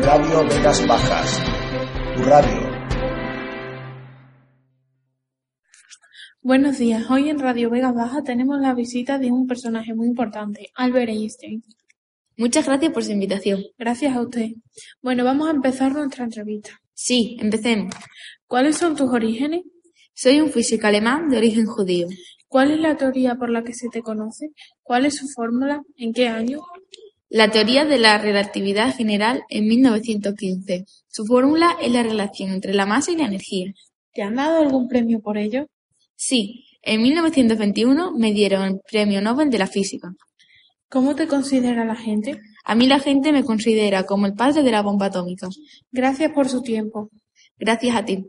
Radio Vegas Bajas, tu radio. Buenos días, hoy en Radio Vega Baja tenemos la visita de un personaje muy importante, Albert Einstein. Muchas gracias por su invitación. Gracias a usted. Bueno, vamos a empezar nuestra entrevista. Sí, empecemos. ¿Cuáles son tus orígenes? Soy un físico alemán de origen judío. ¿Cuál es la teoría por la que se te conoce? ¿Cuál es su fórmula? ¿En qué año? La teoría de la relatividad general en 1915. Su fórmula es la relación entre la masa y la energía. ¿Te han dado algún premio por ello? Sí, en 1921 me dieron el Premio Nobel de la Física. ¿Cómo te considera la gente? A mí la gente me considera como el padre de la bomba atómica. Gracias por su tiempo. Gracias a ti.